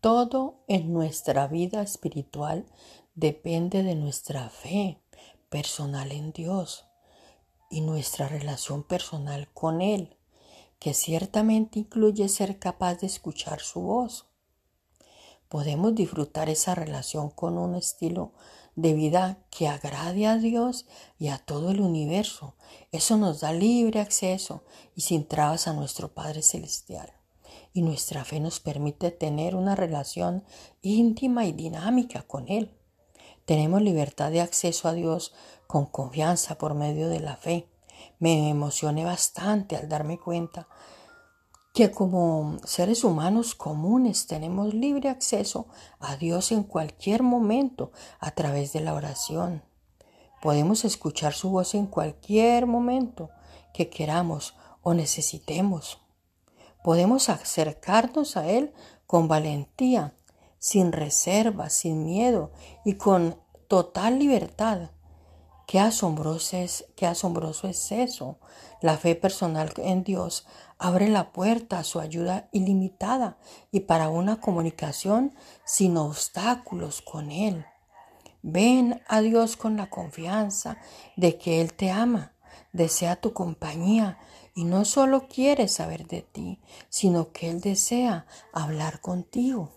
Todo en nuestra vida espiritual depende de nuestra fe personal en Dios y nuestra relación personal con Él, que ciertamente incluye ser capaz de escuchar su voz. Podemos disfrutar esa relación con un estilo de vida que agrade a Dios y a todo el universo. Eso nos da libre acceso y sin trabas a nuestro Padre Celestial. Y nuestra fe nos permite tener una relación íntima y dinámica con Él. Tenemos libertad de acceso a Dios con confianza por medio de la fe. Me emocioné bastante al darme cuenta que como seres humanos comunes tenemos libre acceso a Dios en cualquier momento a través de la oración. Podemos escuchar su voz en cualquier momento que queramos o necesitemos. Podemos acercarnos a Él con valentía sin reservas, sin miedo y con total libertad. Qué asombroso es, qué asombroso es eso. La fe personal en Dios abre la puerta a su ayuda ilimitada y para una comunicación sin obstáculos con Él. Ven a Dios con la confianza de que Él te ama, desea tu compañía y no solo quiere saber de ti, sino que Él desea hablar contigo.